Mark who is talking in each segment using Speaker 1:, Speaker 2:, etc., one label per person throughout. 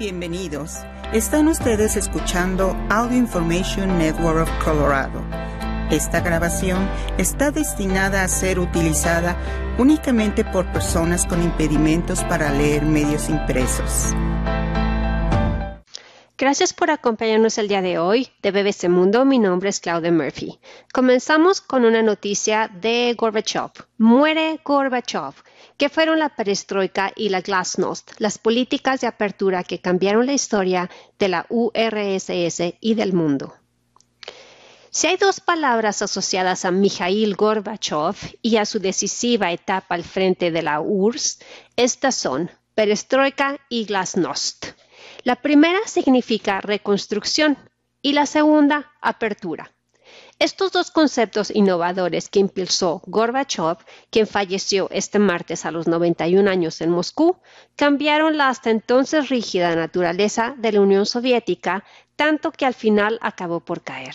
Speaker 1: Bienvenidos. Están ustedes escuchando Audio Information Network of Colorado. Esta grabación está destinada a ser utilizada únicamente por personas con impedimentos para leer medios impresos.
Speaker 2: Gracias por acompañarnos el día de hoy de BBC Mundo. Mi nombre es Claudia Murphy. Comenzamos con una noticia de Gorbachev. Muere Gorbachev. ¿Qué fueron la perestroika y la glasnost, las políticas de apertura que cambiaron la historia de la URSS y del mundo. Si hay dos palabras asociadas a Mikhail Gorbachev y a su decisiva etapa al frente de la URSS, estas son perestroika y glasnost. La primera significa reconstrucción y la segunda apertura. Estos dos conceptos innovadores que impulsó Gorbachev, quien falleció este martes a los 91 años en Moscú, cambiaron la hasta entonces rígida naturaleza de la Unión Soviética, tanto que al final acabó por caer.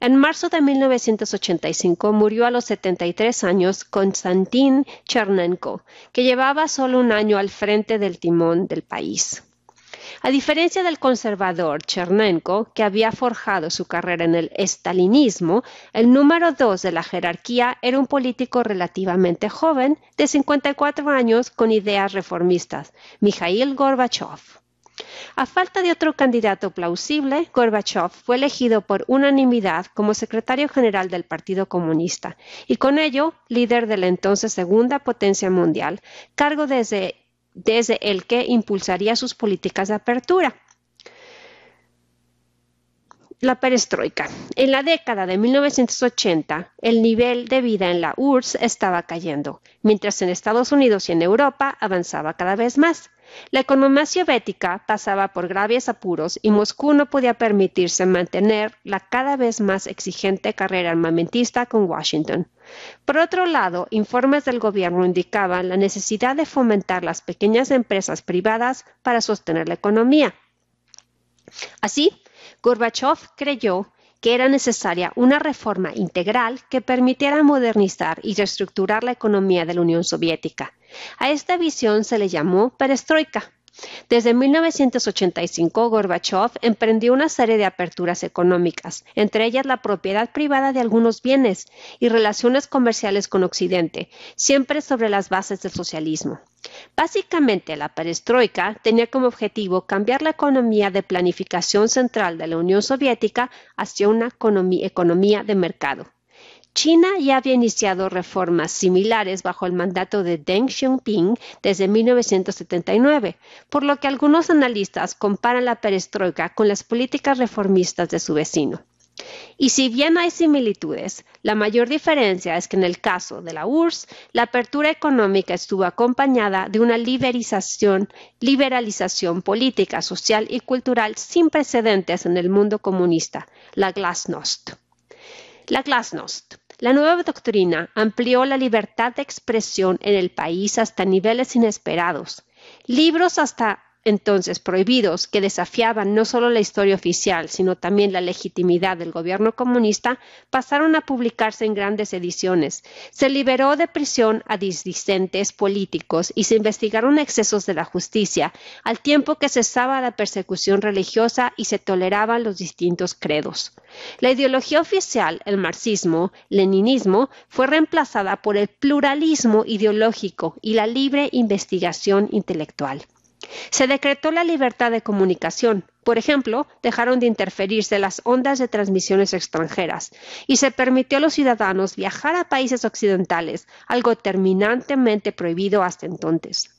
Speaker 2: En marzo de 1985 murió a los 73 años Konstantin Chernenko, que llevaba solo un año al frente del timón del país. A diferencia del conservador Chernenko, que había forjado su carrera en el estalinismo, el número dos de la jerarquía era un político relativamente joven, de 54 años, con ideas reformistas, Mikhail Gorbachev. A falta de otro candidato plausible, Gorbachev fue elegido por unanimidad como secretario general del Partido Comunista y con ello líder de la entonces segunda potencia mundial, cargo desde desde el que impulsaría sus políticas de apertura. La perestroika. En la década de 1980, el nivel de vida en la URSS estaba cayendo, mientras en Estados Unidos y en Europa avanzaba cada vez más. La economía soviética pasaba por graves apuros y Moscú no podía permitirse mantener la cada vez más exigente carrera armamentista con Washington. Por otro lado, informes del gobierno indicaban la necesidad de fomentar las pequeñas empresas privadas para sostener la economía. Así, Gorbachev creyó que era necesaria una reforma integral que permitiera modernizar y reestructurar la economía de la Unión Soviética. A esta visión se le llamó perestroika. Desde 1985, Gorbachev emprendió una serie de aperturas económicas, entre ellas la propiedad privada de algunos bienes y relaciones comerciales con Occidente, siempre sobre las bases del socialismo. Básicamente, la perestroika tenía como objetivo cambiar la economía de planificación central de la Unión Soviética hacia una economía de mercado. China ya había iniciado reformas similares bajo el mandato de Deng Xiaoping desde 1979, por lo que algunos analistas comparan la perestroika con las políticas reformistas de su vecino. Y si bien hay similitudes, la mayor diferencia es que en el caso de la URSS, la apertura económica estuvo acompañada de una liberalización, liberalización política, social y cultural sin precedentes en el mundo comunista, la glasnost. La glasnost la nueva doctrina amplió la libertad de expresión en el país hasta niveles inesperados. Libros hasta entonces prohibidos que desafiaban no solo la historia oficial, sino también la legitimidad del gobierno comunista, pasaron a publicarse en grandes ediciones. Se liberó de prisión a dissidentes políticos y se investigaron excesos de la justicia, al tiempo que cesaba la persecución religiosa y se toleraban los distintos credos. La ideología oficial, el marxismo, leninismo, fue reemplazada por el pluralismo ideológico y la libre investigación intelectual. Se decretó la libertad de comunicación. Por ejemplo, dejaron de interferirse las ondas de transmisiones extranjeras y se permitió a los ciudadanos viajar a países occidentales, algo terminantemente prohibido hasta entonces.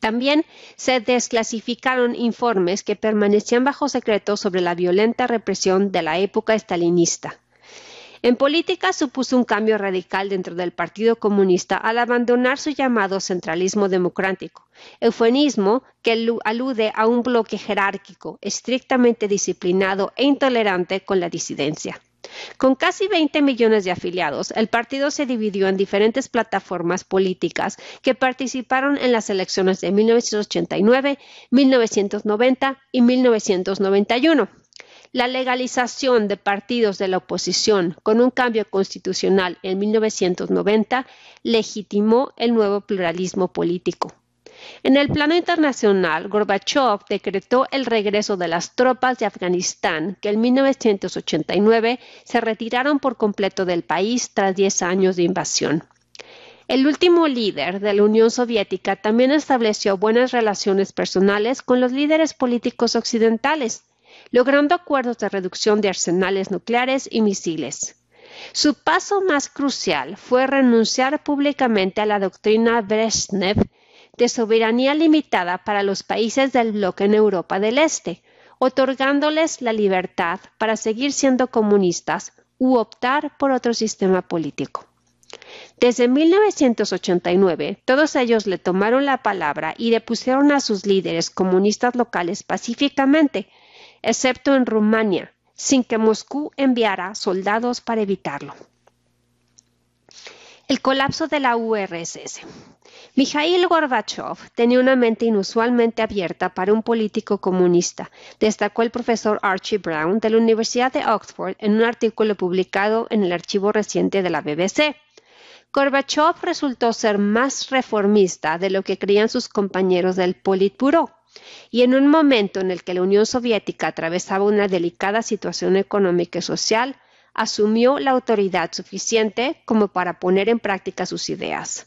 Speaker 2: También se desclasificaron informes que permanecían bajo secreto sobre la violenta represión de la época estalinista. En política supuso un cambio radical dentro del Partido Comunista al abandonar su llamado centralismo democrático, eufemismo que alude a un bloque jerárquico, estrictamente disciplinado e intolerante con la disidencia. Con casi 20 millones de afiliados, el partido se dividió en diferentes plataformas políticas que participaron en las elecciones de 1989, 1990 y 1991 la legalización de partidos de la oposición con un cambio constitucional en 1990 legitimó el nuevo pluralismo político. En el plano internacional, Gorbachev decretó el regreso de las tropas de Afganistán, que en 1989 se retiraron por completo del país tras 10 años de invasión. El último líder de la Unión Soviética también estableció buenas relaciones personales con los líderes políticos occidentales, logrando acuerdos de reducción de arsenales nucleares y misiles. Su paso más crucial fue renunciar públicamente a la doctrina Brezhnev de soberanía limitada para los países del bloque en Europa del Este, otorgándoles la libertad para seguir siendo comunistas u optar por otro sistema político. Desde 1989, todos ellos le tomaron la palabra y depusieron a sus líderes comunistas locales pacíficamente, excepto en Rumania, sin que Moscú enviara soldados para evitarlo. El colapso de la URSS. Mikhail Gorbachev tenía una mente inusualmente abierta para un político comunista, destacó el profesor Archie Brown de la Universidad de Oxford en un artículo publicado en el archivo reciente de la BBC. Gorbachev resultó ser más reformista de lo que creían sus compañeros del Politburo. Y en un momento en el que la Unión Soviética atravesaba una delicada situación económica y social, asumió la autoridad suficiente como para poner en práctica sus ideas.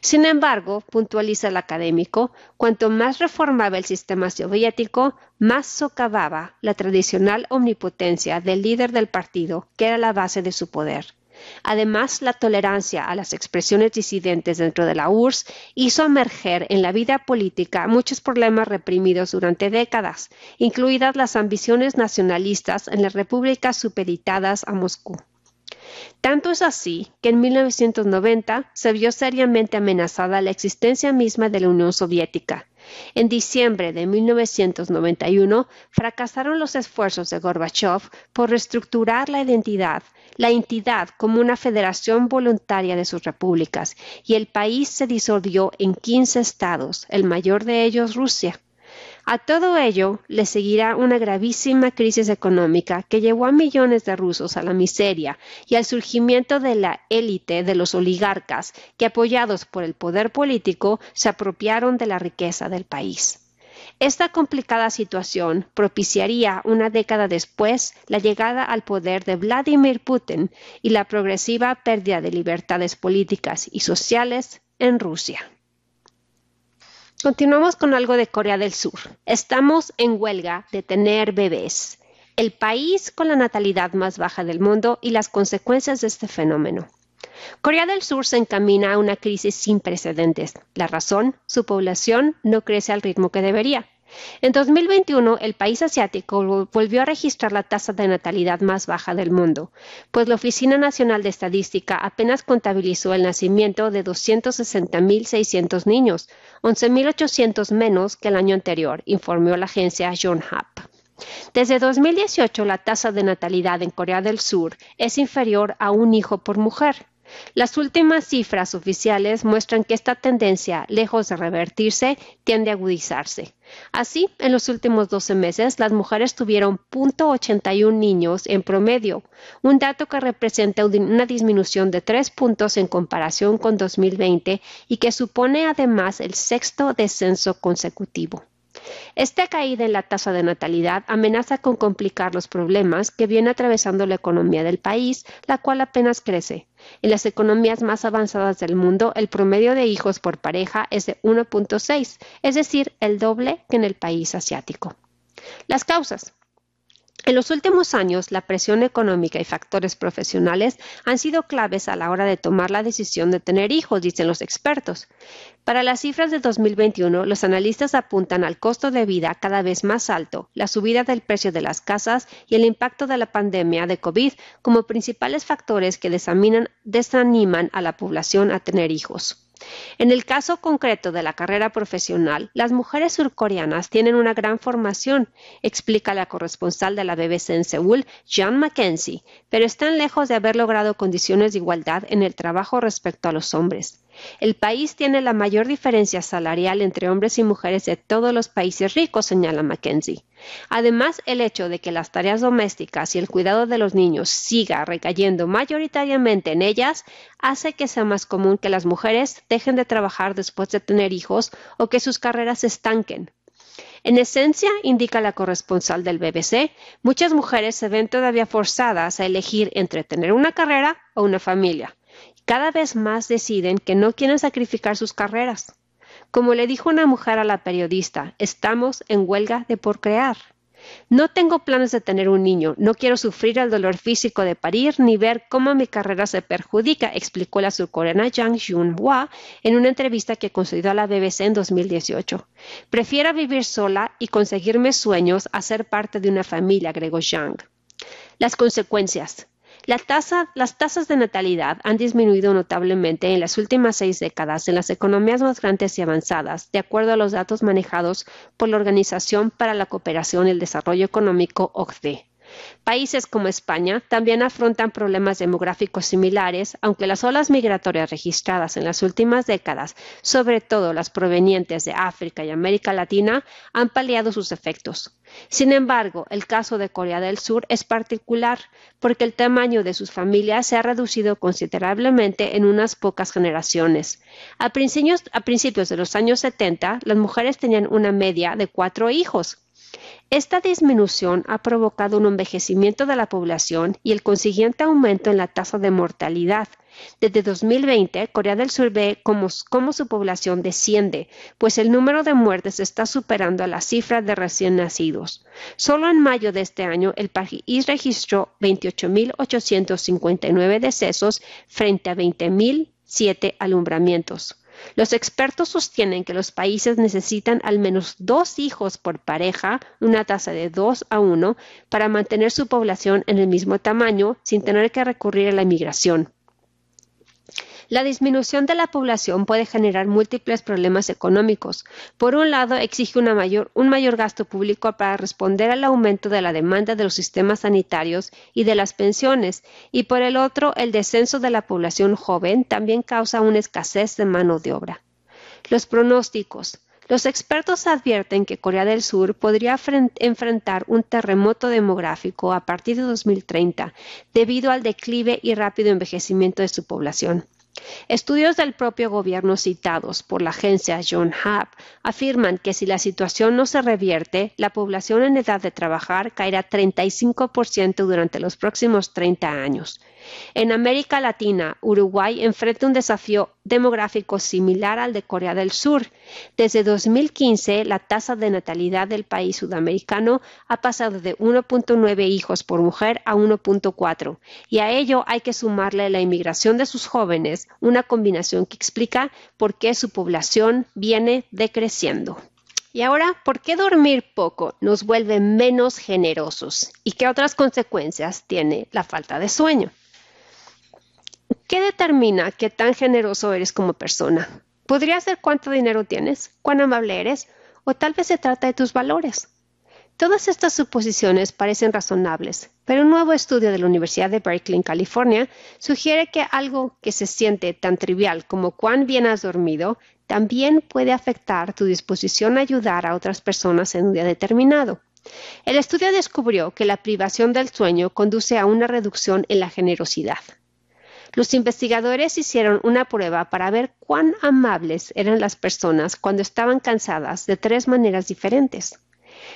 Speaker 2: Sin embargo, puntualiza el académico, cuanto más reformaba el sistema soviético, más socavaba la tradicional omnipotencia del líder del partido, que era la base de su poder. Además, la tolerancia a las expresiones disidentes dentro de la URSS hizo emerger en la vida política muchos problemas reprimidos durante décadas, incluidas las ambiciones nacionalistas en las repúblicas supeditadas a Moscú. Tanto es así que en 1990 se vio seriamente amenazada la existencia misma de la Unión Soviética. En diciembre de 1991 fracasaron los esfuerzos de Gorbachev por reestructurar la identidad, la entidad como una federación voluntaria de sus repúblicas, y el país se disolvió en 15 estados, el mayor de ellos Rusia. A todo ello le seguirá una gravísima crisis económica que llevó a millones de rusos a la miseria y al surgimiento de la élite de los oligarcas que, apoyados por el poder político, se apropiaron de la riqueza del país. Esta complicada situación propiciaría una década después la llegada al poder de Vladimir Putin y la progresiva pérdida de libertades políticas y sociales en Rusia. Continuamos con algo de Corea del Sur. Estamos en huelga de tener bebés, el país con la natalidad más baja del mundo y las consecuencias de este fenómeno. Corea del Sur se encamina a una crisis sin precedentes. La razón, su población no crece al ritmo que debería. En 2021, el país asiático volvió a registrar la tasa de natalidad más baja del mundo, pues la Oficina Nacional de Estadística apenas contabilizó el nacimiento de 260.600 niños, 11.800 menos que el año anterior, informó la agencia Yonhap. Desde 2018, la tasa de natalidad en Corea del Sur es inferior a un hijo por mujer. Las últimas cifras oficiales muestran que esta tendencia, lejos de revertirse, tiende a agudizarse. Así, en los últimos 12 meses, las mujeres tuvieron 0.81 niños en promedio, un dato que representa una disminución de 3 puntos en comparación con 2020 y que supone además el sexto descenso consecutivo. Esta caída en la tasa de natalidad amenaza con complicar los problemas que viene atravesando la economía del país, la cual apenas crece. En las economías más avanzadas del mundo, el promedio de hijos por pareja es de 1.6, es decir, el doble que en el país asiático. Las causas. En los últimos años, la presión económica y factores profesionales han sido claves a la hora de tomar la decisión de tener hijos, dicen los expertos. Para las cifras de 2021, los analistas apuntan al costo de vida cada vez más alto, la subida del precio de las casas y el impacto de la pandemia de COVID como principales factores que desaniman a la población a tener hijos. En el caso concreto de la carrera profesional, las mujeres surcoreanas tienen una gran formación, explica la corresponsal de la BBC en Seúl, Jean Mackenzie, pero están lejos de haber logrado condiciones de igualdad en el trabajo respecto a los hombres. El país tiene la mayor diferencia salarial entre hombres y mujeres de todos los países ricos, señala Mackenzie. Además, el hecho de que las tareas domésticas y el cuidado de los niños siga recayendo mayoritariamente en ellas hace que sea más común que las mujeres dejen de trabajar después de tener hijos o que sus carreras se estanquen. En esencia, indica la corresponsal del BBC, muchas mujeres se ven todavía forzadas a elegir entre tener una carrera o una familia. Cada vez más deciden que no quieren sacrificar sus carreras. Como le dijo una mujer a la periodista, estamos en huelga de por crear. No tengo planes de tener un niño, no quiero sufrir el dolor físico de parir ni ver cómo mi carrera se perjudica, explicó la surcoreana Jang Jun-hwa en una entrevista que concedió a la BBC en 2018. Prefiero vivir sola y conseguirme sueños a ser parte de una familia, agregó Jang. Las consecuencias las tasas de natalidad han disminuido notablemente en las últimas seis décadas en las economías más grandes y avanzadas, de acuerdo a los datos manejados por la Organización para la Cooperación y el Desarrollo Económico OCDE. Países como España también afrontan problemas demográficos similares, aunque las olas migratorias registradas en las últimas décadas, sobre todo las provenientes de África y América Latina, han paliado sus efectos. Sin embargo, el caso de Corea del Sur es particular porque el tamaño de sus familias se ha reducido considerablemente en unas pocas generaciones. A principios, de los años 70, las mujeres tenían una media de cuatro hijos. Esta disminución ha provocado un envejecimiento de la población y el consiguiente aumento en la tasa de mortalidad. Desde 2020, Corea del Sur ve cómo, su población desciende, pues el número de muertes está superando a la cifra de recién nacidos. Solo en mayo de este año, el país registró 28.859 decesos frente a 20.007 alumbramientos. Los expertos sostienen que los países necesitan al menos dos hijos por pareja, una tasa de 2 a 1, para mantener su población en el mismo tamaño sin tener que recurrir a la inmigración. La disminución de la población puede generar múltiples problemas económicos. Por un lado, exige un mayor gasto público para responder al aumento de la demanda de los sistemas sanitarios y de las pensiones, y por el otro, el descenso de la población joven también causa una escasez de mano de obra. Los pronósticos. Los expertos advierten que Corea del Sur podría enfrentar un terremoto demográfico a partir de 2030 debido al declive y rápido envejecimiento de su población. Estudios del propio gobierno citados por la agencia John Hub afirman que si la situación no se revierte, la población en edad de trabajar caerá 35% durante los próximos 30 años. En América Latina, Uruguay enfrenta un desafío demográfico similar al de Corea del Sur. Desde 2015, la tasa de natalidad del país sudamericano ha pasado de 1.9 hijos por mujer a 1.4, y a ello hay que sumarle la inmigración de sus jóvenes, una combinación que explica por qué su población viene decreciendo. Y ahora, ¿por qué dormir poco nos vuelve menos generosos? ¿Y qué otras consecuencias tiene la falta de sueño? ¿Qué determina qué tan generoso eres como persona? Podría ser cuánto dinero tienes, cuán amable eres, o tal vez se trata de tus valores. Todas estas suposiciones parecen razonables, pero un nuevo estudio de la Universidad de Berkeley en California sugiere que algo que se siente tan trivial como cuán bien has dormido también puede afectar tu disposición a ayudar a otras personas en un día determinado. El estudio descubrió que la privación del sueño conduce a una reducción en la generosidad. Los investigadores hicieron una prueba para ver cuán amables eran las personas cuando estaban cansadas de tres maneras diferentes.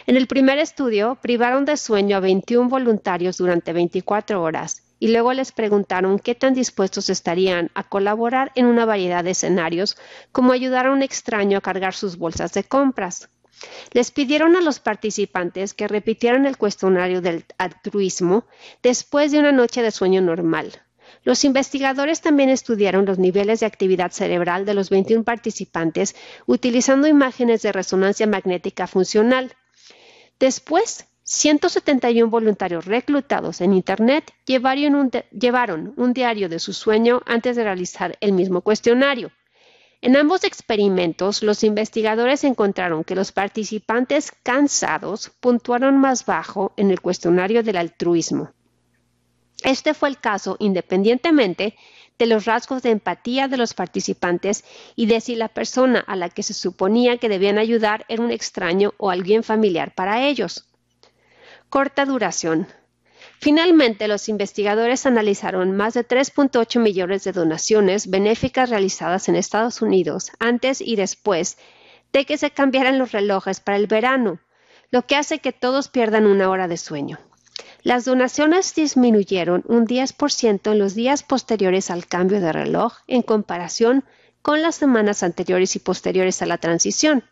Speaker 2: En el primer estudio, privaron de sueño a 21 voluntarios durante 24 horas y luego les preguntaron qué tan dispuestos estarían a colaborar en una variedad de escenarios, como ayudar a un extraño a cargar sus bolsas de compras. Les pidieron a los participantes que repitieran el cuestionario del altruismo después de una noche de sueño normal, los investigadores también estudiaron los niveles de actividad cerebral de los 21 participantes utilizando imágenes de resonancia magnética funcional. Después, 171 voluntarios reclutados en Internet llevaron un, diario de su sueño antes de realizar el mismo cuestionario. En ambos experimentos, los investigadores encontraron que los participantes cansados puntuaron más bajo en el cuestionario del altruismo. Este fue el caso independientemente de los rasgos de empatía de los participantes y de si la persona a la que se suponía que debían ayudar era un extraño o alguien familiar para ellos. Corta duración. Finalmente, los investigadores analizaron más de 3.8 millones de donaciones benéficas realizadas en Estados Unidos antes y después de que se cambiaran los relojes para el verano, lo que hace que todos pierdan una hora de sueño. Las donaciones disminuyeron un 10% en los días posteriores al cambio de reloj en comparación con las semanas anteriores y posteriores a la transición.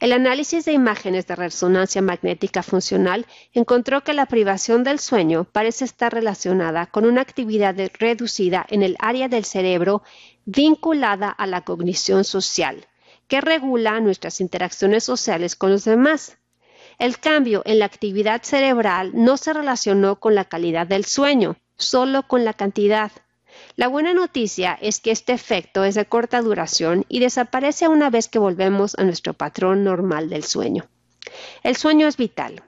Speaker 2: El análisis de imágenes de resonancia magnética funcional encontró que la privación del sueño parece estar relacionada con una actividad reducida en el área del cerebro vinculada a la cognición social, que regula nuestras interacciones sociales con los demás. El cambio en la actividad cerebral no se relacionó con la calidad del sueño, solo con la cantidad. La buena noticia es que este efecto es de corta duración y desaparece una vez que volvemos a nuestro patrón normal del sueño. El sueño es vital.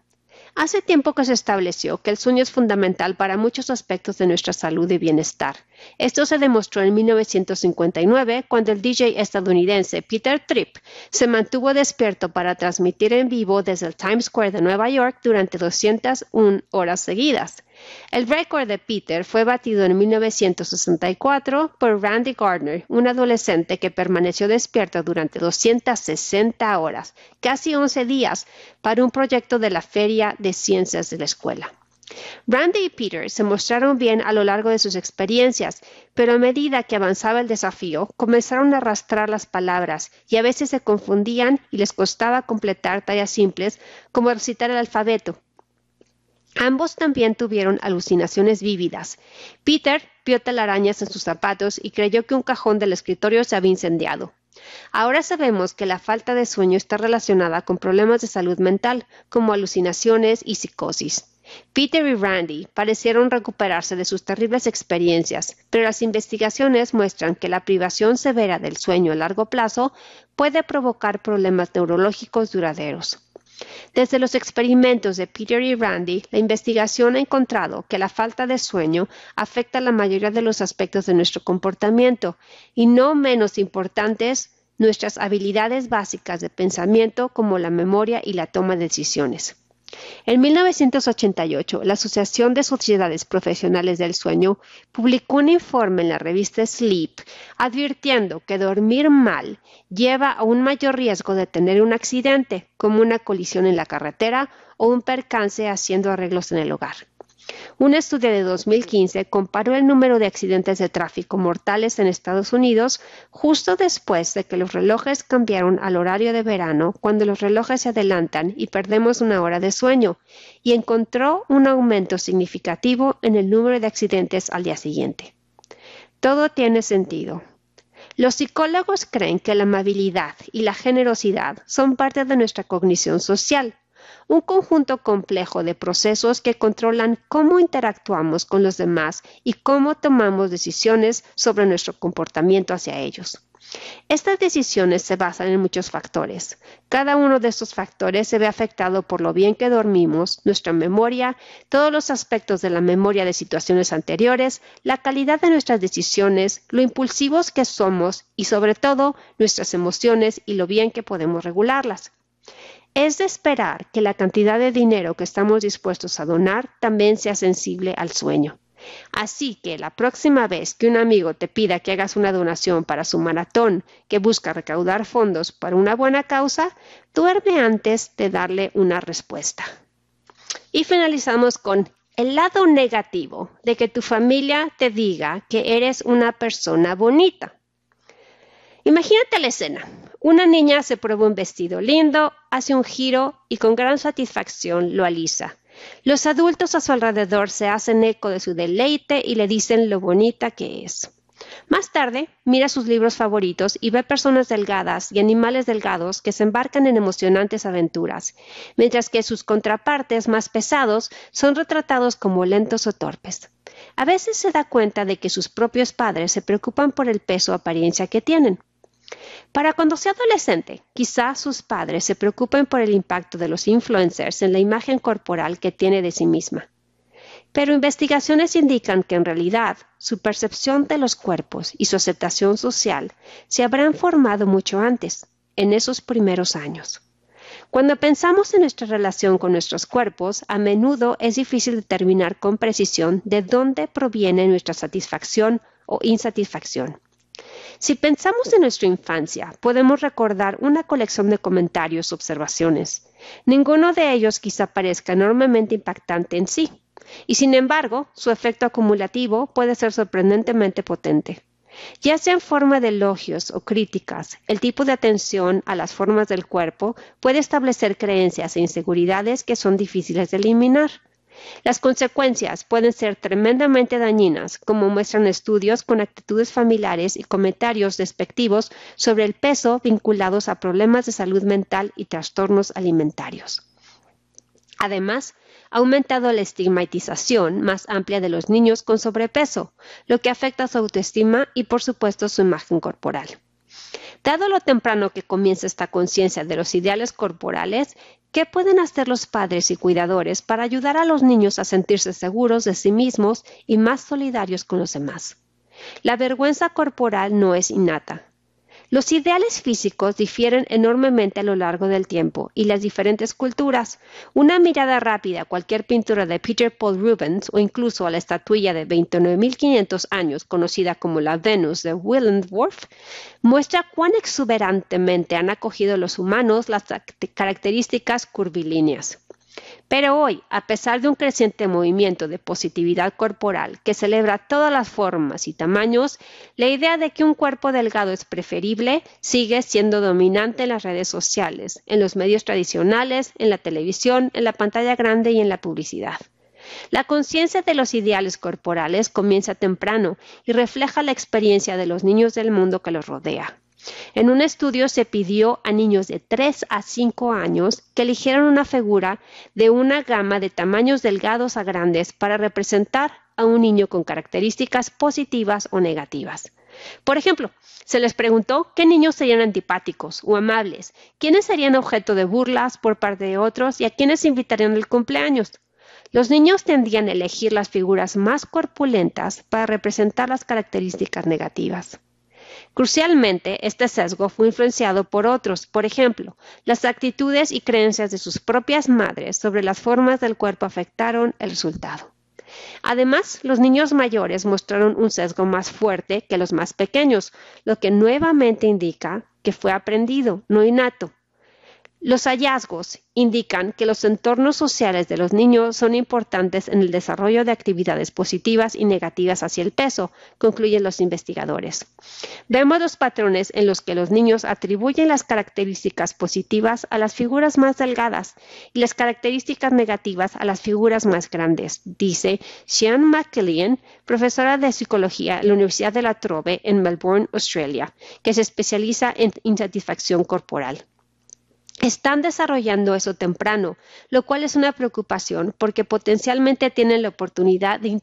Speaker 2: Hace tiempo que se estableció que el sueño es fundamental para muchos aspectos de nuestra salud y bienestar. Esto se demostró en 1959 cuando el DJ estadounidense Peter Tripp se mantuvo despierto para transmitir en vivo desde el Times Square de Nueva York durante 201 horas seguidas. El récord de Peter fue batido en 1964 por Randy Gardner, un adolescente que permaneció despierto durante 260 horas, casi 11 días, para un proyecto de la Feria de Ciencias de la escuela. Randy y Peter se mostraron bien a lo largo de sus experiencias, pero a medida que avanzaba el desafío, comenzaron a arrastrar las palabras y a veces se confundían y les costaba completar tallas simples como recitar el alfabeto. Ambos también tuvieron alucinaciones vívidas. Peter vio telarañas en sus zapatos y creyó que un cajón del escritorio se había incendiado. Ahora sabemos que la falta de sueño está relacionada con problemas de salud mental, como alucinaciones y psicosis. Peter y Randy parecieron recuperarse de sus terribles experiencias, pero las investigaciones muestran que la privación severa del sueño a largo plazo puede provocar problemas neurológicos duraderos. Desde los experimentos de Peter y Randy, la investigación ha encontrado que la falta de sueño afecta la mayoría de los aspectos de nuestro comportamiento y no menos importantes nuestras habilidades básicas de pensamiento como la memoria y la toma de decisiones. En 1988, la Asociación de Sociedades Profesionales del Sueño publicó un informe en la revista Sleep advirtiendo que dormir mal lleva a un mayor riesgo de tener un accidente, como una colisión en la carretera o un percance haciendo arreglos en el hogar. Un estudio de 2015 comparó el número de accidentes de tráfico mortales en Estados Unidos justo después de que los relojes cambiaron al horario de verano, cuando los relojes se adelantan y perdemos una hora de sueño, y encontró un aumento significativo en el número de accidentes al día siguiente. Todo tiene sentido. Los psicólogos creen que la amabilidad y la generosidad son parte de nuestra cognición social un conjunto complejo de procesos que controlan cómo interactuamos con los demás y cómo tomamos decisiones sobre nuestro comportamiento hacia ellos. Estas decisiones se basan en muchos factores. Cada uno de estos factores se ve afectado por lo bien que dormimos, nuestra memoria, todos los aspectos de la memoria de situaciones anteriores, la calidad de nuestras decisiones, lo impulsivos que somos y sobre todo nuestras emociones y lo bien que podemos regularlas. Es de esperar que la cantidad de dinero que estamos dispuestos a donar también sea sensible al sueño. Así que la próxima vez que un amigo te pida que hagas una donación para su maratón que busca recaudar fondos para una buena causa, duerme antes de darle una respuesta. Y finalizamos con el lado negativo de que tu familia te diga que eres una persona bonita. Imagínate la escena. Una niña se prueba un vestido lindo, hace un giro y con gran satisfacción lo alisa. Los adultos a su alrededor se hacen eco de su deleite y le dicen lo bonita que es. Más tarde, mira sus libros favoritos y ve personas delgadas y animales delgados que se embarcan en emocionantes aventuras, mientras que sus contrapartes más pesados son retratados como lentos o torpes. A veces se da cuenta de que sus propios padres se preocupan por el peso o apariencia que tienen. Para cuando sea adolescente, quizás sus padres se preocupen por el impacto de los influencers en la imagen corporal que tiene de sí misma. Pero investigaciones indican que en realidad su percepción de los cuerpos y su aceptación social se habrán formado mucho antes, en esos primeros años. Cuando pensamos en nuestra relación con nuestros cuerpos, a menudo es difícil determinar con precisión de dónde proviene nuestra satisfacción o insatisfacción. Si pensamos en nuestra infancia, podemos recordar una colección de comentarios observaciones. Ninguno de ellos quizá parezca enormemente impactante en sí, y sin embargo, su efecto acumulativo puede ser sorprendentemente potente. Ya sea en forma de elogios o críticas, el tipo de atención a las formas del cuerpo puede establecer creencias e inseguridades que son difíciles de eliminar. Las consecuencias pueden ser tremendamente dañinas, como muestran estudios con actitudes familiares y comentarios despectivos sobre el peso vinculados a problemas de salud mental y trastornos alimentarios. Además, ha aumentado la estigmatización más amplia de los niños con sobrepeso, lo que afecta su autoestima y por supuesto su imagen corporal. Dado lo temprano que comienza esta conciencia de los ideales corporales, ¿qué pueden hacer los padres y cuidadores para ayudar a los niños a sentirse seguros de sí mismos y más solidarios con los demás? La vergüenza corporal no es innata, los ideales físicos difieren enormemente a lo largo del tiempo y las diferentes culturas. Una mirada rápida a cualquier pintura de Peter Paul Rubens o incluso a la estatuilla de 29.500 años conocida como la Venus de Willendorf muestra cuán exuberantemente han acogido los humanos las características curvilíneas. Pero hoy, a pesar de un creciente movimiento de positividad corporal que celebra todas las formas y tamaños, la idea de que un cuerpo delgado es preferible sigue siendo dominante en las redes sociales, en los medios tradicionales, en la televisión, en la pantalla grande y en la publicidad. La conciencia de los ideales corporales comienza temprano y refleja la experiencia de los niños del mundo que los rodea. En un estudio se pidió a niños de 3 a 5 años que eligieran una figura de una gama de tamaños delgados a grandes para representar a un niño con características positivas o negativas. Por ejemplo, se les preguntó qué niños serían antipáticos o amables, quiénes serían objeto de burlas por parte de otros y a quiénes invitarían al cumpleaños. Los niños tendían a elegir las figuras más corpulentas para representar las características negativas. Crucialmente, este sesgo fue influenciado por otros, por ejemplo, las actitudes y creencias de sus propias madres sobre las formas del cuerpo afectaron el resultado. Además, los niños mayores mostraron un sesgo más fuerte que los más pequeños, lo que nuevamente indica que fue aprendido, no innato. Los hallazgos indican que los entornos sociales de los niños son importantes en el desarrollo de actividades positivas y negativas hacia el peso, concluyen los investigadores. Vemos los patrones en los que los niños atribuyen las características positivas a las figuras más delgadas y las características negativas a las figuras más grandes, dice Sean McKillian, profesora de psicología en la Universidad de La Trobe en Melbourne, Australia, que se especializa en insatisfacción corporal. Están desarrollando eso temprano, lo cual es una preocupación porque potencialmente tienen la oportunidad de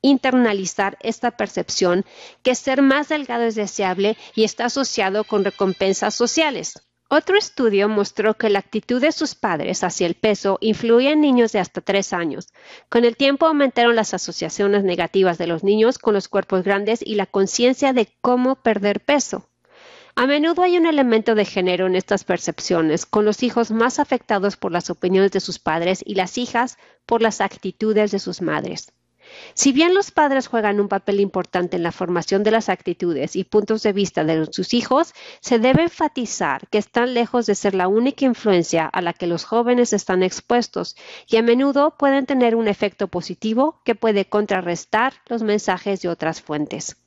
Speaker 2: internalizar esta percepción que ser más delgado es deseable y está asociado con recompensas sociales. Otro estudio mostró que la actitud de sus padres hacia el peso influye en niños de hasta tres años. Con el tiempo aumentaron las asociaciones negativas de los niños con los cuerpos grandes y la conciencia de cómo perder peso. A menudo hay un elemento de género en estas percepciones, con los hijos más afectados por las opiniones de sus padres y las hijas por las actitudes de sus madres. Si bien los padres juegan un papel importante en la formación de las actitudes y puntos de vista de sus hijos, se debe enfatizar que están lejos de ser la única influencia a la que los jóvenes están expuestos y a menudo pueden tener un efecto positivo que puede contrarrestar los mensajes de otras fuentes.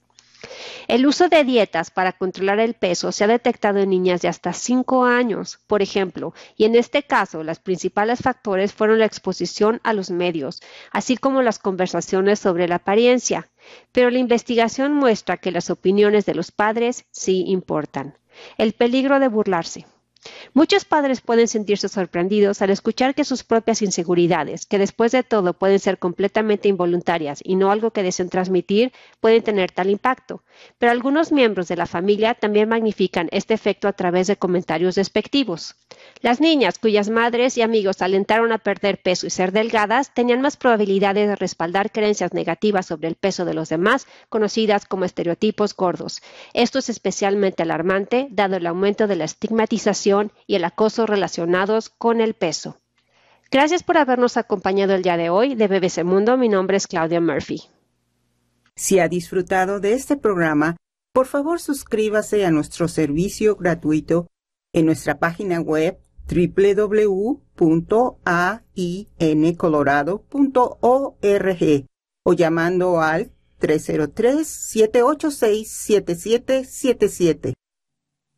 Speaker 2: El uso de dietas para controlar el peso se ha detectado en niñas de hasta 5 años, por ejemplo, y en este caso los principales factores fueron la exposición a los medios, así como las conversaciones sobre la apariencia. Pero la investigación muestra que las opiniones de los padres sí importan. El peligro de burlarse. Muchos padres pueden sentirse sorprendidos al escuchar que sus propias inseguridades, que después de todo pueden ser completamente involuntarias y no algo que deseen transmitir, pueden tener tal impacto. Pero algunos miembros de la familia también magnifican este efecto a través de comentarios despectivos. Las niñas cuyas madres y amigos alentaron a perder peso y ser delgadas tenían más probabilidades de respaldar creencias negativas sobre el peso de los demás, conocidas como estereotipos gordos. Esto es especialmente alarmante dado el aumento de la estigmatización y el acoso relacionados con el peso. Gracias por habernos acompañado el día de hoy de BBC Mundo. Mi nombre es Claudia Murphy.
Speaker 1: Si ha disfrutado de este programa, por favor suscríbase a nuestro servicio gratuito en nuestra página web www.aincolorado.org o llamando al 303-786-7777.